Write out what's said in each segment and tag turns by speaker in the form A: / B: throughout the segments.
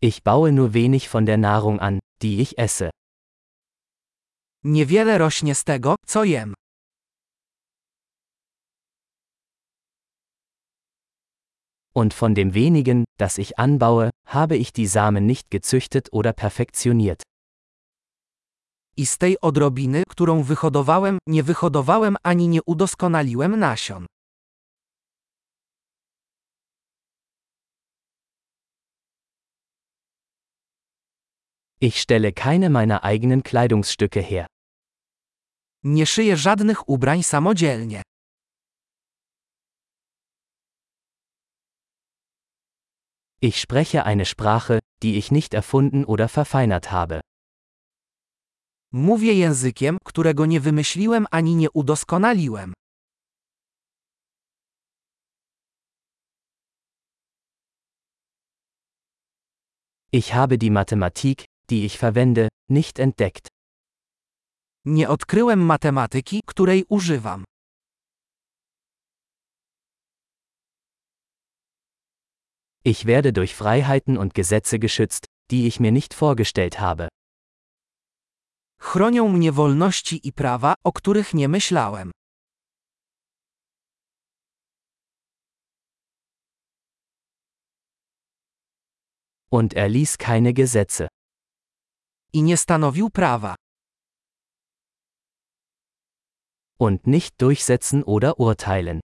A: Ich baue nur wenig von der Nahrung an, die ich esse.
B: Niewiele rośnie z tego, co jem.
A: Und von dem wenigen, das ich anbaue, habe ich die Samen nicht gezüchtet oder perfektioniert.
B: I z tej odrobiny, którą wyhodowałem, nie wyhodowałem ani nie udoskonaliłem nasion.
A: Ich stelle keine meiner eigenen Kleidungsstücke her.
B: Nie szyję żadnych ubrań samodzielnie.
A: Ich spreche eine Sprache, die ich nicht erfunden oder verfeinert habe.
B: Mówię językiem, którego nie wymyśliłem ani nie udoskonaliłem.
A: Ich habe die Mathematik, die ich verwende, nicht entdeckt.
B: Nie odkryłem matematyki, której używam.
A: Ich werde durch Freiheiten und Gesetze geschützt, die ich mir nicht vorgestellt habe.
B: Chronią mnie wolności i prawa, o których nie myślałem.
A: Und er ließ keine Gesetze.
B: I nie stanowił prawa.
A: Und nicht durchsetzen oder urteilen.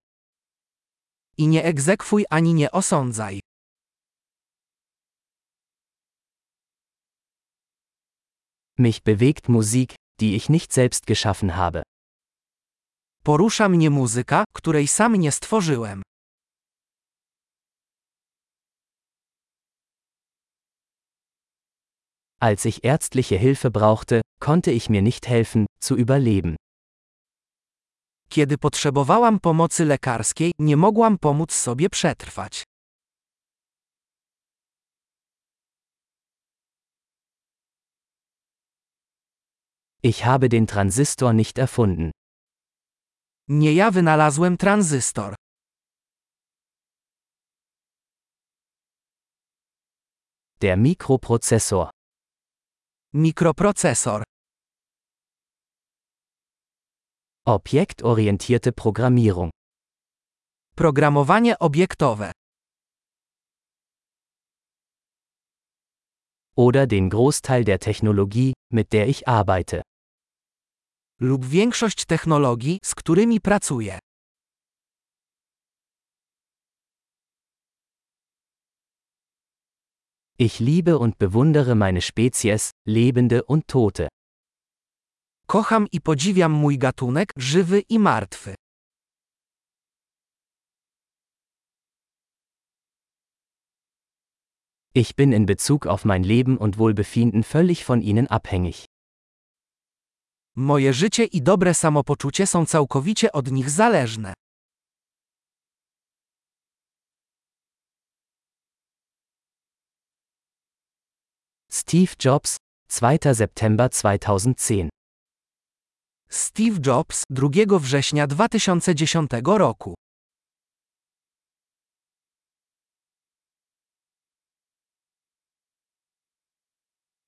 B: I nie egzekwuj ani nie osądzaj.
A: Mich bewegt Musik, die ich nicht selbst geschaffen habe.
B: Porusza mnie muzyka, której sam nie stworzyłem.
A: Als ich ärztliche Hilfe brauchte, konnte ich mir nicht helfen, zu überleben.
B: Kiedy potrzebowałam pomocy lekarskiej, nie mogłam pomóc sobie przetrwać.
A: Ich habe den Transistor nicht erfunden.
B: Nie ja wynalazłem tranzystor.
A: Der Mikroprozessor.
B: Mikroprocesor.
A: Objektorientierte Programmierung.
B: Programowanie obiektowe.
A: Oder den Großteil der Technologie, mit der ich arbeite.
B: Lub większość technologii, z którymi pracuję.
A: Ich liebe und bewundere meine Spezies, lebende und tote.
B: Kocham i podziwiam mój gatunek, żywy i martwy.
A: Ich bin in Bezug auf mein Leben und Wohlbefinden völlig von ihnen abhängig.
B: Moje życie i dobre samopoczucie są całkowicie od nich zależne.
A: Steve Jobs, 2. September 2010
B: Steve Jobs, 2 września 2010 roku.